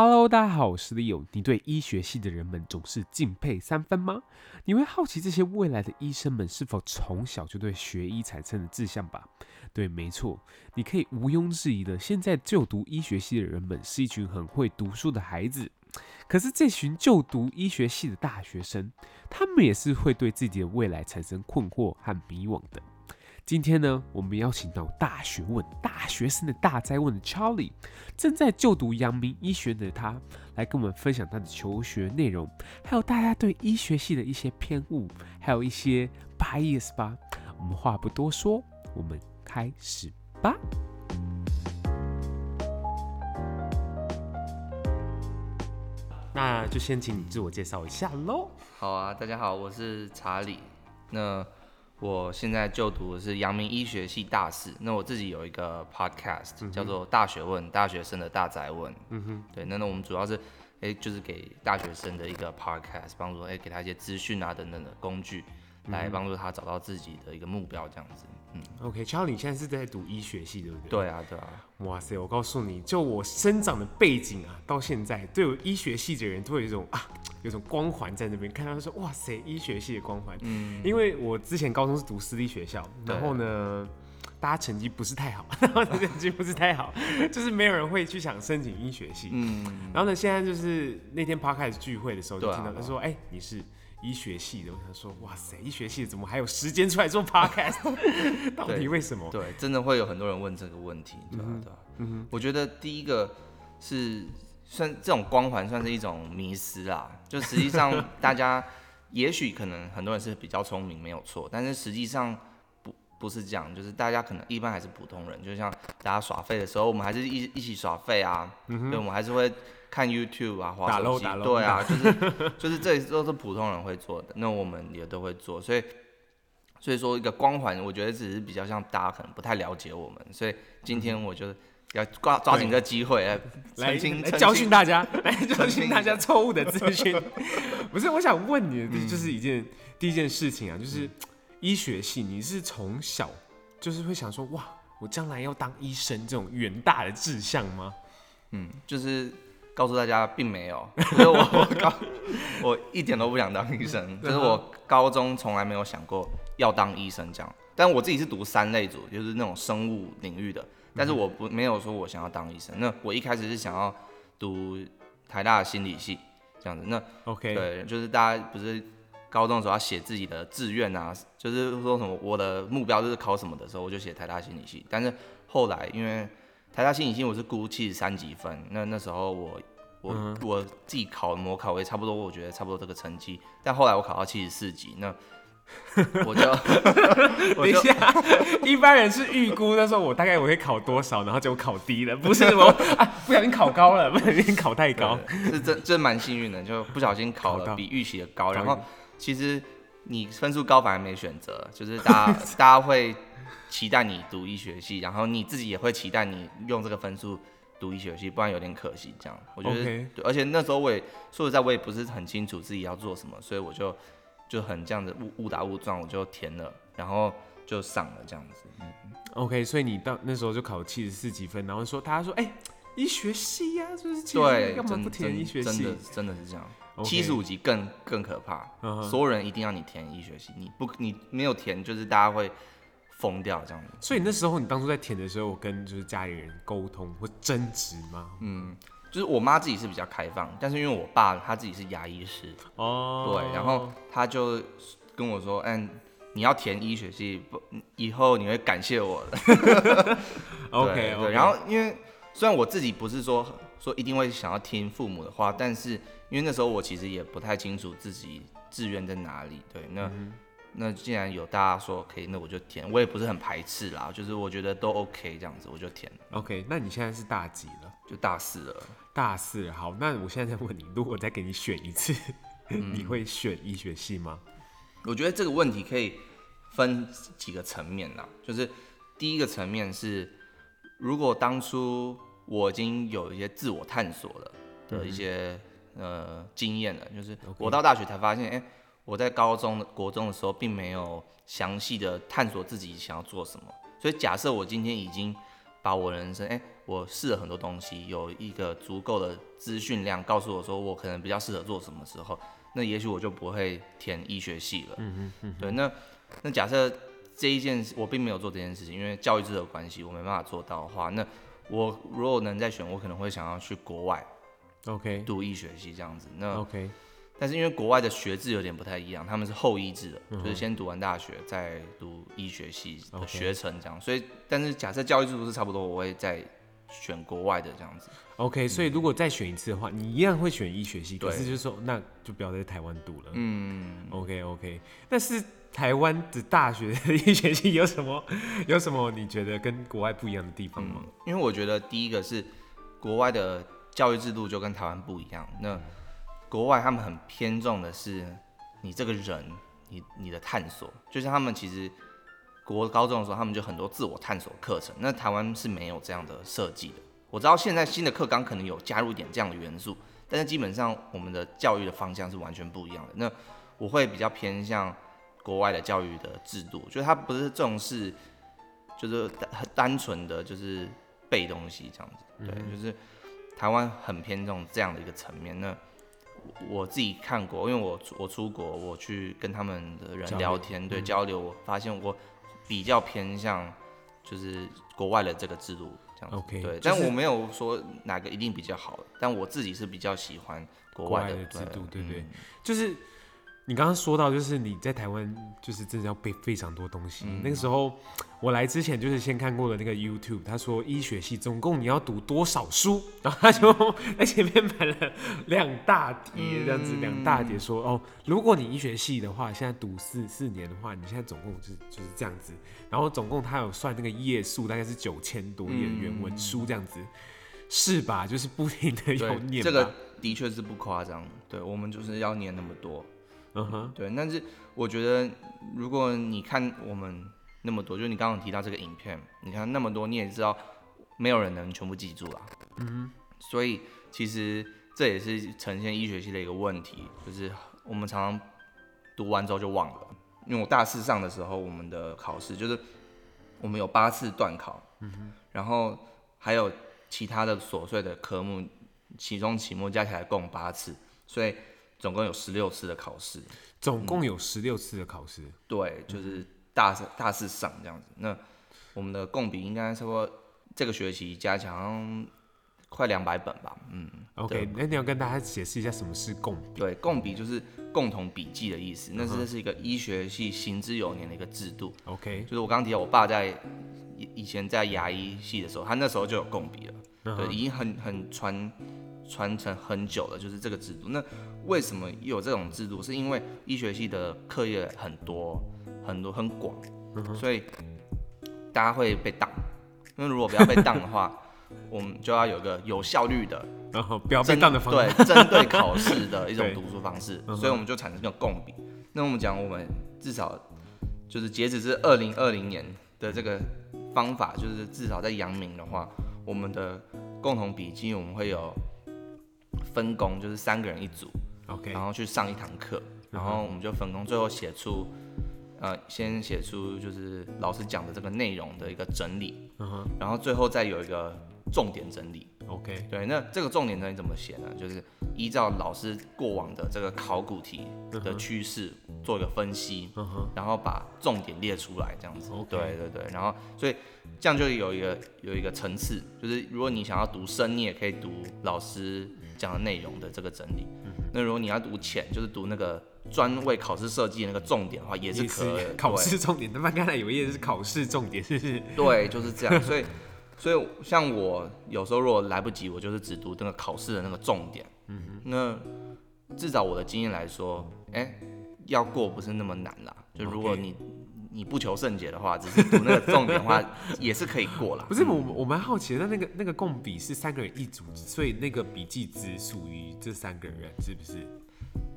Hello，大家好，我是 Leo。你对医学系的人们总是敬佩三分吗？你会好奇这些未来的医生们是否从小就对学医产生了志向吧？对，没错，你可以毋庸置疑的，现在就读医学系的人们是一群很会读书的孩子。可是这群就读医学系的大学生，他们也是会对自己的未来产生困惑和迷惘的。今天呢，我们邀请到大学问、大学生的大哉问的 Charlie，正在就读阳明医学的他，来跟我们分享他的求学内容，还有大家对医学系的一些偏误，还有一些 bias 吧。我们话不多说，我们开始吧。那就先请你自我介绍一下喽。好啊，大家好，我是查理。那我现在就读的是阳明医学系大四，那我自己有一个 podcast、嗯、叫做《大学问》，大学生的大宅问。嗯哼，对，那那我们主要是，哎、欸，就是给大学生的一个 podcast，帮助哎、欸、给他一些资讯啊等等的工具，来帮助他找到自己的一个目标这样子。嗯，OK，Charlie，你现在是在读医学系对不对？对啊，对啊。哇塞，我告诉你就我生长的背景啊，到现在对我医学系的人都有一种啊，有种光环在那边，看到说哇塞，医学系的光环。嗯，因为我之前高中是读私立学校，然后呢，大家成绩不是太好，然后成绩不是太好，就是没有人会去想申请医学系。嗯，然后呢，现在就是那天 Podcast 聚会的时候，就听到他说，哎、欸，你是。医学系的，我想说，哇塞，医学系的怎么还有时间出来做 podcast？到底为什么？对，对，真的会有很多人问这个问题，对吧？嗯、对吧？嗯，我觉得第一个是算这种光环算是一种迷失啦，就实际上大家也许可能很多人是比较聪明，没有错，但是实际上不不是这样，就是大家可能一般还是普通人，就像大家耍废的时候，我们还是一一起耍废啊，嗯，对，我们还是会。看 YouTube 啊，滑手机，对啊，就是 就是这都是普通人会做的，那我们也都会做，所以所以说一个光环，我觉得只是比较像大家可能不太了解我们，所以今天我就要抓抓紧这机会来来教训大家，来教训大家错误的资讯。不是，我想问你的就是一件、嗯、第一件事情啊，就是医学系，你是从小就是会想说哇，我将来要当医生这种远大的志向吗？嗯，就是。告诉大家，并没有，就是我我高我一点都不想当医生，就是我高中从来没有想过要当医生这样。但我自己是读三类组，就是那种生物领域的，但是我不没有说我想要当医生。那我一开始是想要读台大的心理系这样子。那 OK，对，就是大家不是高中的时候要写自己的志愿啊，就是说什么我的目标就是考什么的时候，我就写台大心理系。但是后来因为台大心理系我是估七十三级分，那那时候我我、嗯、我自己考模考也差不多，我觉得差不多这个成绩。但后来我考到七十四级，那 我就 等一下，一般人是预估那时候我大概我会考多少，然后就考低了，不是我啊，不小心考高了，不小心考太高，是真真蛮幸运的，就不小心考了比预期的高。然后其实你分数高反而没选择，就是大家大家会。期待你读医学系，然后你自己也会期待你用这个分数读医学系，不然有点可惜。这样，我觉得，okay. 对，而且那时候我也说实在，我也不是很清楚自己要做什么，所以我就就很这样子误误打误撞，我就填了，然后就上了这样子。嗯，OK，所以你到那时候就考七十四级分，然后说大家说，哎、欸，医学系呀、啊，就是对，干嘛不填医学系？真的真的是这样，七十五级更更可怕，uh -huh. 所有人一定要你填医学系，你不你没有填，就是大家会。疯掉这样子，所以那时候你当初在填的时候，我跟就是家里人沟通或争执吗？嗯，就是我妈自己是比较开放，但是因为我爸他自己是牙医师哦，对，然后他就跟我说，嗯，你要填医学系，不，以后你会感谢我的。OK，对，对，然后因为虽然我自己不是说说一定会想要听父母的话，但是因为那时候我其实也不太清楚自己志愿在哪里，对，那。嗯那既然有大家说可以，那我就填。我也不是很排斥啦，就是我觉得都 OK 这样子，我就填。OK，那你现在是大几了？就大四了。大四，好。那我现在再问你，如果再给你选一次，嗯、你会选医学系吗？我觉得这个问题可以分几个层面啦。就是第一个层面是，如果当初我已经有一些自我探索了的一些、嗯、呃经验了，就是我到大学才发现，哎、欸。我在高中的国中的时候，并没有详细的探索自己想要做什么。所以假设我今天已经把我人生，哎、欸，我试了很多东西，有一个足够的资讯量，告诉我说我可能比较适合做什么时候，那也许我就不会填医学系了。嗯嗯嗯。对，那那假设这一件事我并没有做这件事情，因为教育制度的关系，我没办法做到的话，那我如果能再选，我可能会想要去国外，OK，读医学系这样子。那 OK。但是因为国外的学制有点不太一样，他们是后医制的，嗯、就是先读完大学再读医学系的学程这样。所以，但是假设教育制度是差不多，我会再选国外的这样子。OK，、嗯、所以如果再选一次的话，你一样会选医学系，可是就是说那就不要在台湾读了。嗯，OK OK。但是台湾的大学的医学系有什么 有什么你觉得跟国外不一样的地方吗？嗯、因为我觉得第一个是国外的教育制度就跟台湾不一样。那国外他们很偏重的是你这个人，你你的探索，就像他们其实国高中的时候，他们就很多自我探索课程。那台湾是没有这样的设计的。我知道现在新的课纲可能有加入一点这样的元素，但是基本上我们的教育的方向是完全不一样的。那我会比较偏向国外的教育的制度，就是他不是重视，就是很单纯的就是背东西这样子，对，就是台湾很偏重这样的一个层面。那我自己看过，因为我我出国，我去跟他们的人聊天，交对交流，我发现我比较偏向就是国外的这个制度这样子对，就是、但我没有说哪个一定比较好，但我自己是比较喜欢国外的，制度，对，对就是。你刚刚说到，就是你在台湾，就是真的要背非常多东西。嗯、那个时候我来之前，就是先看过了那个 YouTube，他说医学系总共你要读多少书，然后他就 在前面摆了两大叠这样子，两、嗯、大叠说哦，如果你医学系的话，现在读四四年的话，你现在总共就是就是这样子，然后总共他有算那个页数，大概是九千多页的原文书这样子，嗯、是吧？就是不停的要念。这个的确是不夸张，对我们就是要念那么多。嗯哼，对，但是我觉得，如果你看我们那么多，就是你刚刚提到这个影片，你看那么多，你也知道，没有人能全部记住啦。嗯哼，所以其实这也是呈现医学系的一个问题，就是我们常常读完之后就忘了。因为我大四上的时候，我们的考试就是我们有八次段考，嗯哼，然后还有其他的琐碎的科目，期中、期末加起来共八次，所以。总共有十六次的考试，总共有十六次的考试，嗯，对，就是大四大四上这样子。那我们的共笔应该差不多这个学期加强快两百本吧，嗯。OK，那你要跟大家解释一下什么是共笔？对，共笔就是共同笔记的意思。那这是一个医学系行之有年的一个制度。OK，就是我刚刚提到，我爸在以前在牙医系的时候，他那时候就有共笔了，嗯、对，已经很很传。传承很久了，就是这个制度。那为什么有这种制度？是因为医学系的课业很多很多很广，所以大家会被当。那如果不要被当的话，我们就要有个有效率的，然后不要被当的方式，对，针对考试的一种 读书方式。所以我们就产生这种共笔。那我们讲，我们至少就是截止是二零二零年的这个方法，就是至少在阳明的话，我们的共同笔记我们会有。分工就是三个人一组，OK，然后去上一堂课，然后我们就分工，最后写出，呃，先写出就是老师讲的这个内容的一个整理嗯哼。然后最后再有一个重点整理，OK，对，那这个重点整理怎么写呢？就是依照老师过往的这个考古题的趋势做一个分析嗯哼。然后把重点列出来，这样子.对对对，然后所以这样就有一个有一个层次，就是如果你想要读深，你也可以读老师。讲的内容的这个整理，嗯、那如果你要读浅，就是读那个专为考试设计的那个重点的话，也是可以。考试重点，他妈刚才有一页是考试重点，是不是？对，就是这样。所以，所以像我有时候如果来不及，我就是只读那个考试的那个重点。嗯哼。那至少我的经验来说，哎、欸，要过不是那么难啦。就如果你。你不求甚解的话，只是读那个重点的话，也是可以过了。不是我，我蛮好奇的，那那个那个共笔是三个人一组，所以那个笔记只属于这三个人，是不是？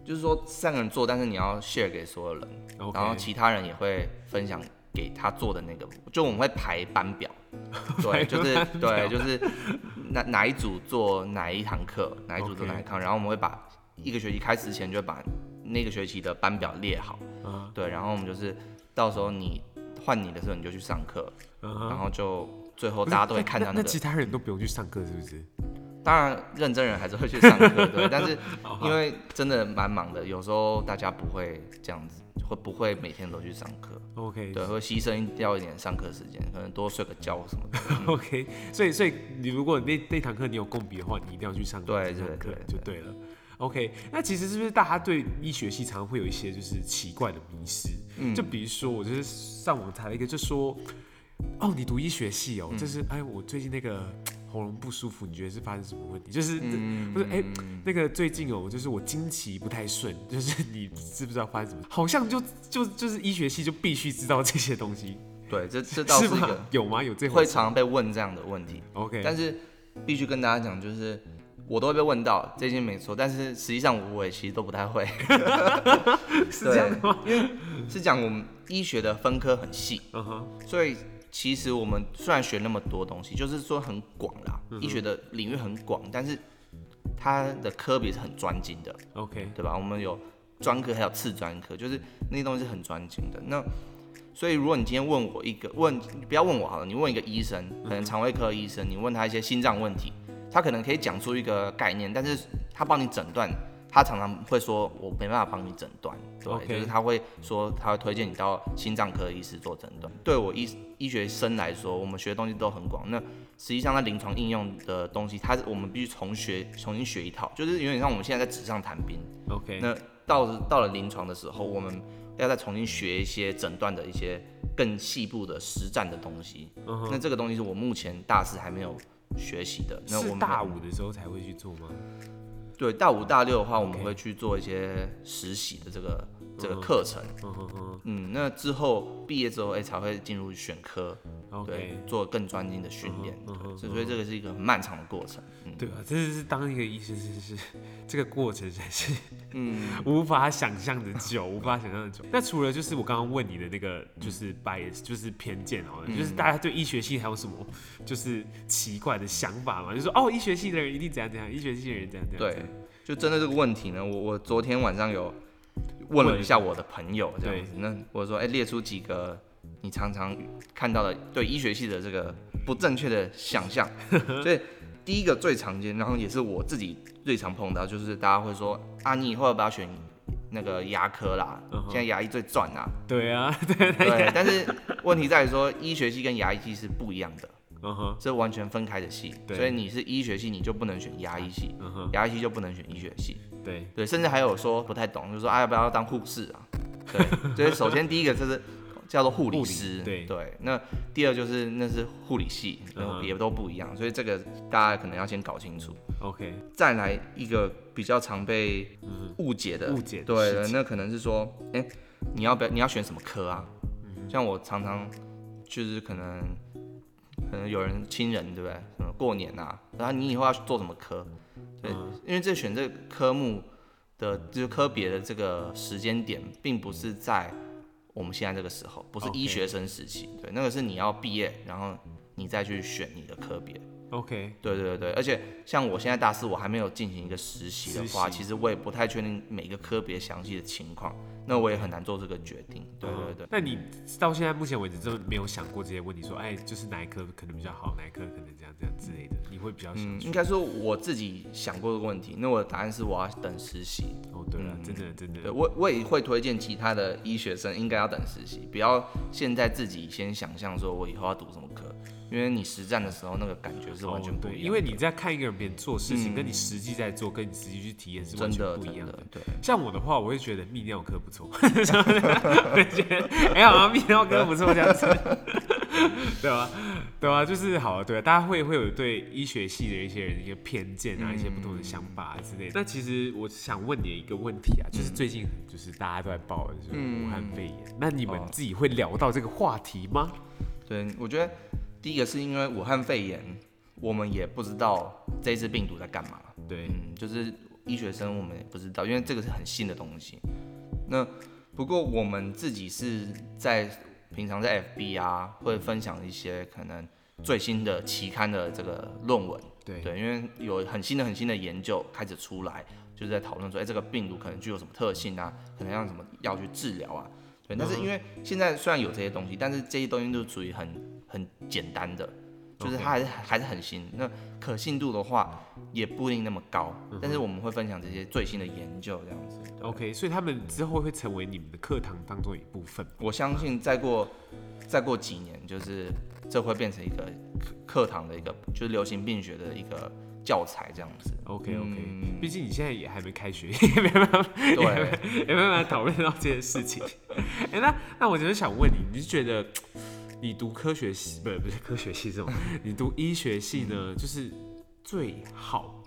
就是说三个人做，但是你要 share 给所有人，Okay. 然后其他人也会分享给他做的那个。就我们会排班表，对，就是对，就是哪哪一组做哪一堂课，哪一组做哪一堂，Okay. 然后我们会把一个学期开始前就把那个学期的班表列好，嗯，对，然后我们就是。到时候你换你的时候，你就去上课，uh huh. 然后就最后大家都会看到那其他人都不用去上课，是不是？当然，认真人还是会去上课，对。但是因为真的蛮忙的，有时候大家不会这样子，会不会每天都去上课？OK，对，会牺牲掉一点上课时间，可能多睡个觉什么的。嗯、OK，所以所以你如果那那堂课你有共笔的话，你一定要去上课，对上课就对了。OK，那其实是不是大家对医学系常常会有一些就是奇怪的迷失？嗯，就比如说我就是上网查了一个，就说哦，你读医学系哦，嗯、就是哎，我最近那个。喉咙不舒服，你觉得是发生什么问题？就是、嗯、不是哎、欸，那个最近哦，就是我经期不太顺，就是你知不知道发生什么？好像就就就是医学系就必须知道这些东西。对，这这 倒是一个是有吗？有这会常常被问这样的问题。OK，但是必须跟大家讲，就是我都会被问到这些没错，但是实际上我也其实都不太会。是这样的吗？因为是讲我们医学的分科很细，uh huh. 所以。其实我们虽然学那么多东西，就是说很广啦，医学的领域很广，但是它的科别是很专精的，OK，对吧？我们有专科还有次专科，就是那些东西是很专精的。那所以如果你今天问我一个问，不要问我好了，你问一个医生，可能肠胃科医生，你问他一些心脏问题，他可能可以讲出一个概念，但是他帮你诊断。他常常会说：“我没办法帮你诊断，对.就是他会说他会推荐你到心脏科医师做诊断。对我医医学生来说，我们学的东西都很广。那实际上在临床应用的东西，它我们必须重学，重新学一套，就是有点像我们现在在纸上谈兵。OK，那到到了临床的时候，我们要再重新学一些诊断的一些更细部的实战的东西。Uh huh. 那这个东西是我目前大四还没有学习的。那我们大五的时候才会去做吗？”对，大五大六的话，我们会去做一些实习的这个.这个课程。嗯嗯嗯。嗯，那之后毕业之后，哎，才会进入选科。Okay. 对，做更专精的训练。嗯嗯。所以这个是一个很漫长的过程。嗯、对啊，这是当一个医生，是是这个过程才是嗯 无法想象的久，无法想象的久。那除了就是我刚刚问你的那个，就是 bias，就是偏见哦，嗯、就是大家对医学系还有什么就是奇怪的想法吗？就是说哦，医学系的人一定怎样怎样，医学系的人怎样怎样。对。就针对这个问题呢，我我昨天晚上有问了一下我的朋友，这样子，那我说，哎、欸，列出几个你常常看到的对医学系的这个不正确的想象。所以第一个最常见，然后也是我自己最常碰到，就是大家会说，啊，你以后要不要选那个牙科啦？现在牙医最赚啊。对啊，对对。但是问题在于说，医学系跟牙医系是不一样的。嗯哼，这完全分开的系，所以你是医学系，你就不能选牙医系，牙医系就不能选医学系，对对，甚至还有说不太懂，就是说啊要不要当护士啊？对，所以 首先第一个就是叫做护理师，理对对，那第二就是那是护理系，然后也都不一样，所以这个大家可能要先搞清楚。OK，再来一个比较常被误解的误解，对的，那可能是说，哎，你要不要你要选什么科啊？嗯、像我常常就是可能。可能有人亲人对不对？什么过年啊，然后你以后要做什么科？对，嗯、因为这选这个科目的就是科别的这个时间点，并不是在我们现在这个时候，不是医学生时期.对，那个是你要毕业，然后你再去选你的科别。OK，对对对，而且像我现在大四，我还没有进行一个实习的话，其实我也不太确定每个科别详细的情况，那我也很难做这个决定。对对对。那你到现在目前为止，真的没有想过这些问题，说，哎，就是哪一科可能比较好，哪一科可能这样这样之类的，你会比较想？嗯，应该说我自己想过这个问题，那我的答案是我要等实习。哦，对了，真的真的，对我我也会推荐其他的医学生应该要等实习，不要现在自己先想象说我以后要读什么科。因为你实战的时候，那个感觉是完全不一样的。因为你在看一个人别人做事情，跟你实际在做，跟你实际去体验是完全不一样的。对，像我的话，我会觉得泌尿科不错，我觉得哎好像泌尿科不错这样子，对吧？对吧？就是好，对，大家会会有对医学系的一些人一些偏见啊，一些不同的想法之类的。那其实我想问你一个问题啊，就是最近就是大家都在报的就是武汉肺炎，那你们自己会聊到这个话题吗？对，我觉得。第一个是因为武汉肺炎，我们也不知道这支病毒在干嘛。对，嗯，就是医学生我们也不知道，因为这个是很新的东西。那不过我们自己是在平常在 FB 啊，会分享一些可能最新的期刊的这个论文。对对，因为有很新的很新的研究开始出来，就是在讨论说，哎，这个病毒可能具有什么特性啊？可能要什么药去治疗啊？对，但是因为现在虽然有这些东西，但是这些东西都属于很。很简单的，就是它还是还是很新。那可信度的话，也不一定那么高。但是我们会分享这些最新的研究，这样子。OK，所以他们之后会成为你们的课堂当中一部分。我相信再过再过几年，就是这会变成一个课堂的一个，就是流行病学的一个。教材这样子，OK OK，毕、嗯、竟你现在也还没开学，也没办法，对，也没办法讨论到这件事情。哎、欸，那那我就是想问你，你是觉得你读科学系，不是不是科学系这种，你读医学系呢，就是最好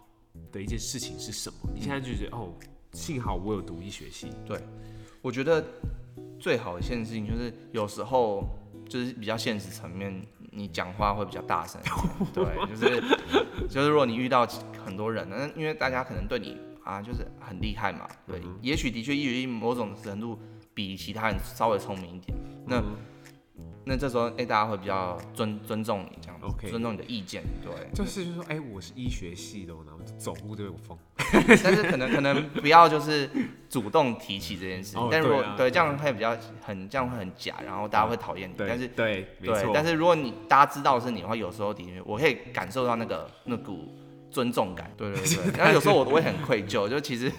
的一件事情是什么？你现在就觉得哦，幸好我有读医学系。对，我觉得最好的一件事情就是有时候就是比较现实层面。你讲话会比较大声，对，就是就是，如果你遇到很多人，那因为大家可能对你啊，就是很厉害嘛，对，嗯、也许的确医学某种程度比其他人稍微聪明一点，那。嗯那这时候，哎、欸，大家会比较尊尊重你这样子.尊重你的意见，对。就是就是说，哎、欸，我是医学系的，然后走路都有风。但是可能可能不要就是主动提起这件事情。Oh, 但如果对，啊、对这样会比较很这样会很假，然后大家会讨厌你。但是对对，但是如果你大家知道是你的话，有时候的确我可以感受到那个那股。尊重感，对对对，然后有时候我都会很愧疚，就其实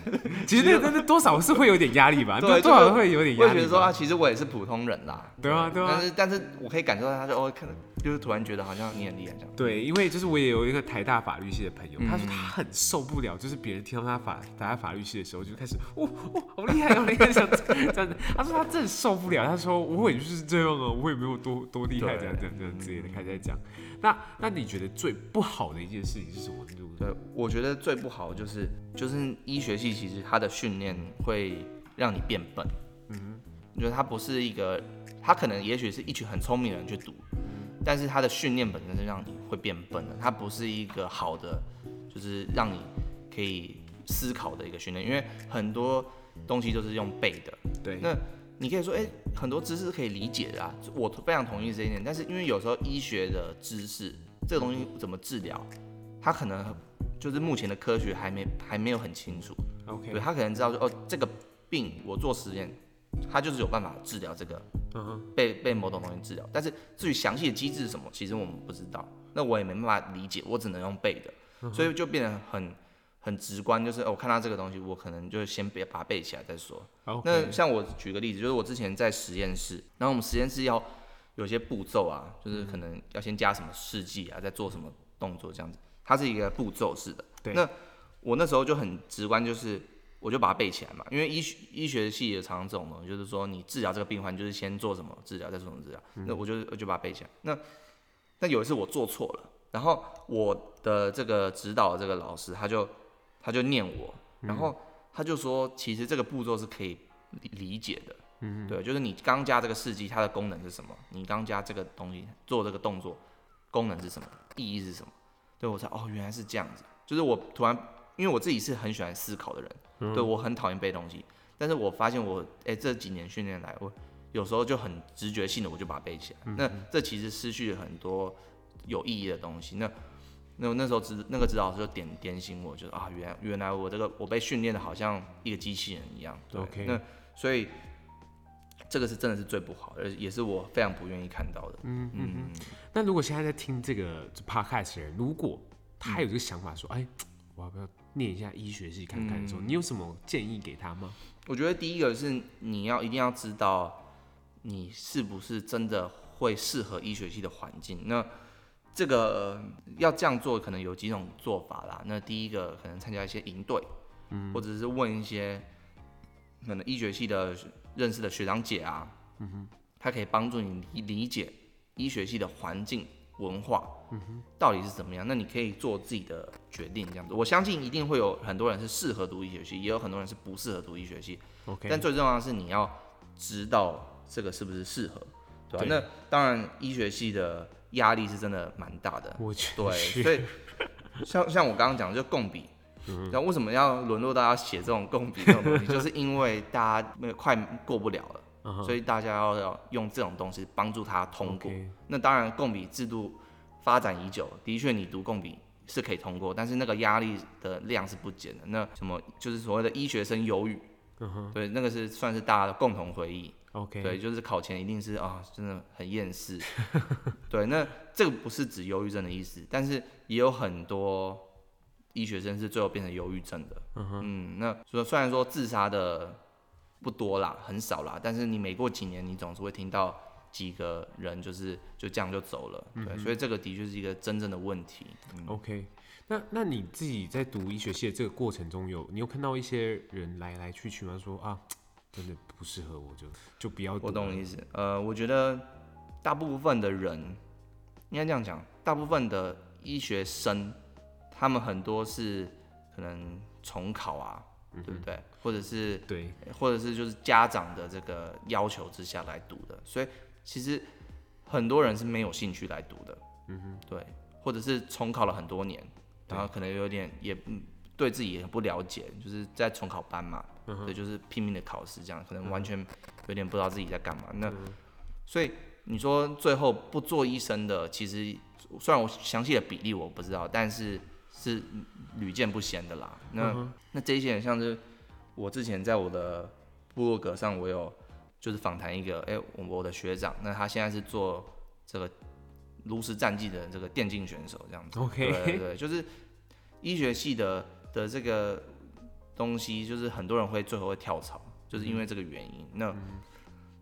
其实那个那多少是会有点压力吧，对，多少会有点压力。会觉得说啊，其实我也是普通人啦，对啊对啊，但是但是我可以感受到他就哦，可能就是突然觉得好像你很厉害这样。对，因为就是我也有一个台大法律系的朋友，他说他很受不了，就是别人听到他法台大法律系的时候就开始哇哇好厉害好厉害这样子这样子，他说他真的受不了，他说我也就是这样啊，我也没有多多厉害这样这样这样之类的开始在讲。那那你觉得最不好的一件事情是什么？对，我觉得最不好的就是就是医学系其实它的训练会让你变笨。嗯哼，我觉得它不是一个，它可能也许是一群很聪明的人去读，但是它的训练本身是让你会变笨的，它不是一个好的，就是让你可以思考的一个训练，因为很多东西都是用背的。对，那。你可以说，哎、欸，很多知识是可以理解的啊，我非常同意这一点。但是因为有时候医学的知识，这个东西怎么治疗，它可能就是目前的科学还没还没有很清楚。OK，对，他可能知道说，哦，这个病我做实验，他就是有办法治疗这个，嗯哼，被被某种东西治疗。但是至于详细的机制是什么，其实我们不知道，那我也没办法理解，我只能用背的，所以就变得很。很直观，就是我看到这个东西，我可能就先别把它背起来再说。那像我举个例子，就是我之前在实验室，然后我们实验室要有些步骤啊，就是可能要先加什么试剂啊，再做什么动作这样子，它是一个步骤式的。对。那我那时候就很直观，就是我就把它背起来嘛，因为医学医学系也常常这种东西，就是说你治疗这个病患，就是先做什么治疗，再做什么治疗。嗯。那我就我就把它背起来。那那有一次我做错了，然后我的这个指导这个老师他就。他就念我，然后他就说，其实这个步骤是可以理解的，嗯，对，就是你刚加这个试剂，它的功能是什么？你刚加这个东西做这个动作，功能是什么？意义是什么？对，我才哦，原来是这样子。就是我突然，因为我自己是很喜欢思考的人，嗯、对，我很讨厌背东西，但是我发现我哎这几年训练来，我有时候就很直觉性的我就把它背起来，嗯、那这其实失去了很多有意义的东西。那那那时候指那个指导老师就点点醒我，就是啊，原来原来我这个我被训练的好像一个机器人一样。对，okay. 那所以这个是真的是最不好的，也是我非常不愿意看到的。嗯嗯嗯。那如果现在在听这个 podcast 的人，如果他有这个想法说，哎、嗯，我要不要念一下医学系看看的时候，嗯、你有什么建议给他吗？我觉得第一个是你要一定要知道你是不是真的会适合医学系的环境。那这个要这样做，可能有几种做法啦。那第一个可能参加一些营队，嗯，或者是问一些可能医学系的认识的学长姐啊，嗯哼，他可以帮助你理解医学系的环境文化，嗯哼，到底是怎么样。那你可以做自己的决定，这样子。我相信一定会有很多人是适合读医学系，也有很多人是不适合读医学系。OK，但最重要的是你要知道这个是不是适合，对吧？对。那当然，医学系的。压力是真的蛮大的，我去对，所以像像我刚刚讲的，就共笔，那、嗯、为什么要沦落到要写这种共笔这种东西？就是因为大家那个快过不了了，嗯、所以大家要要用这种东西帮助他通过。那当然，共笔制度发展已久，的确你读共笔是可以通过，但是那个压力的量是不减的。那什么就是所谓的医学生忧郁，对，那个是算是大家的共同回忆。OK，对，就是考前一定是啊、哦，真的很厌世。对，那这个不是指忧郁症的意思，但是也有很多医学生是最后变成忧郁症的。嗯哼，嗯，那说虽然说自杀的不多啦，很少啦，但是你每过几年，你总是会听到几个人就是就这样就走了。对，嗯、所以这个的确是一个真正的问题。嗯、OK，那那你自己在读医学系的这个过程中有，有你有看到一些人来来去去吗？说啊。真的不适合我就，就就不要。我懂你意思。呃，我觉得大部分的人应该这样讲，大部分的医学生，他们很多是可能重考啊，嗯、对不对？或者是对，或者是就是家长的这个要求之下来读的，所以其实很多人是没有兴趣来读的。嗯哼，对，或者是重考了很多年，然后可能有点也对自己也不了解，就是在重考班嘛。对，嗯、就是拼命的考试，这样可能完全有点不知道自己在干嘛。嗯、那所以你说最后不做医生的，其实虽然我详细的比例我不知道，但是是屡见不鲜的啦。那、嗯、那这些人像是我之前在我的部落格上，我有就是访谈一个，哎、欸，我我的学长，那他现在是做这个炉石战记的这个电竞选手，这样子。OK，对，对对，就是医学系的的这个。东西就是很多人会最后会跳槽，就是因为这个原因。那、嗯、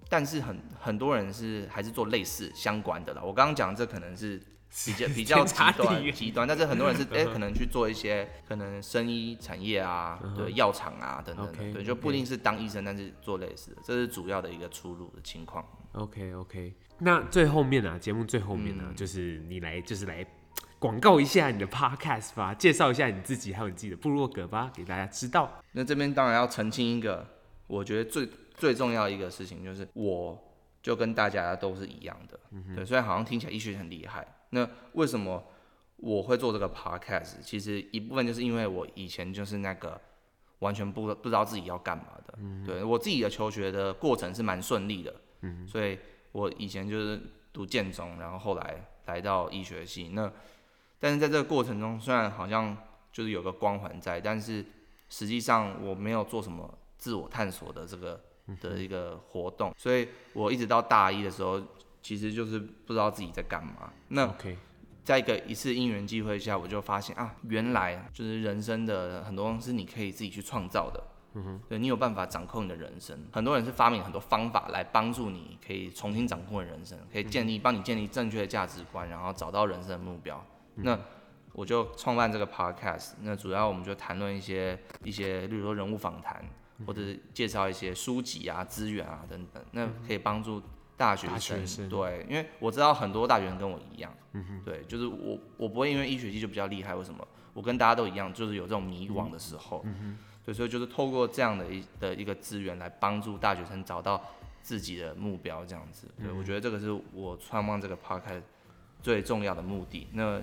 但是很很多人是还是做类似相关的啦。我刚刚讲这可能是比较比较极端极端，但是很多人是哎、欸、可能去做一些可能生医产业啊，对药厂啊等等，okay, 对就不一定是当医生，但是做类似的，这是主要的一个出路的情况。OK OK，那最后面啊，节目最后面呢、啊，嗯、就是你来就是来。广告一下你的 podcast 吧，介绍一下你自己，还有你自己的部落格吧，给大家知道。那这边当然要澄清一个，我觉得最最重要的一个事情就是，我就跟大家都是一样的。嗯、对，虽然好像听起来医学很厉害，那为什么我会做这个 podcast？其实一部分就是因为我以前就是那个完全不不知道自己要干嘛的。嗯、对，我自己的求学的过程是蛮顺利的。嗯、所以我以前就是读建中，然后后来来到医学系。那但是在这个过程中，虽然好像就是有个光环在，但是实际上我没有做什么自我探索的这个的一个活动，所以我一直到大一的时候，其实就是不知道自己在干嘛。那在一个一次因缘机会下，我就发现啊，原来就是人生的很多东西是你可以自己去创造的。嗯哼，对，你有办法掌控你的人生。很多人是发明很多方法来帮助你，可以重新掌控你人生，可以建立帮你建立正确的价值观，然后找到人生的目标。那我就创办这个 podcast，那主要我们就谈论一些一些，例如说人物访谈，或者是介绍一些书籍啊、资源啊等等，那可以帮助大学生。对，因为我知道很多大学生跟我一样，对，就是我我不会因为一学期就比较厉害，为什么？我跟大家都一样，就是有这种迷惘的时候，对，所以就是透过这样的一的一个资源来帮助大学生找到自己的目标，这样子，对，我觉得这个是我创办这个 podcast 最重要的目的。那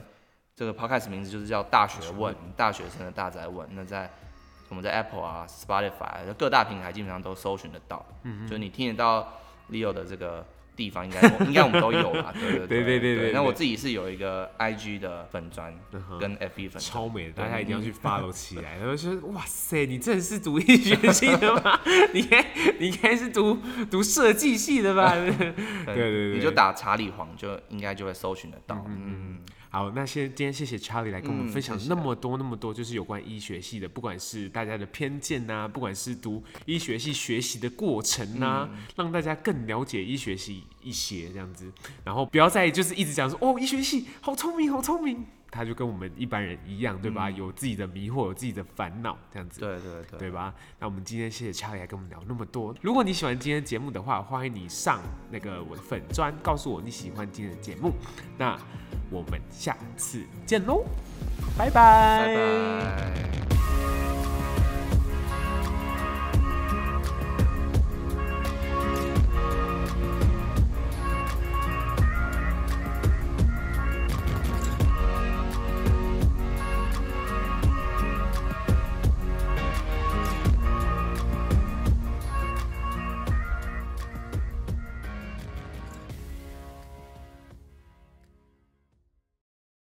这个 podcast 名字就是叫大学问，大学生的大宅问。那在我们在 Apple 啊、Spotify 各大平台基本上都搜寻得到，嗯，就是你听得到 Leo 的这个。地方应该应该我们都有啦，对对对对对。那我自己是有一个 IG 的粉砖跟 FB 粉专，超美的，大家一定要去 follow 起来。然后说哇塞，你真的是读医学系的吗？你你应该是读读设计系的吧？对对对，你就打查理黄就应该就会搜寻得到。嗯。好，那先今天谢谢 Charlie 来跟我们分享那么多那么多，就是有关医学系的，不管是大家的偏见呐、啊，不管是读医学系学习的过程呐、啊，嗯、让大家更了解医学系一些这样子，然后不要再就是一直讲说哦，医学系好聪明好聪明，他就跟我们一般人一样，对吧？嗯、有自己的迷惑，有自己的烦恼，这样子，对对对，对吧？那我们今天谢谢查理来跟我们聊那么多。如果你喜欢今天节目的话，欢迎你上那个我的粉砖，告诉我你喜欢今天的节目。那我们下次见喽，拜拜。拜拜。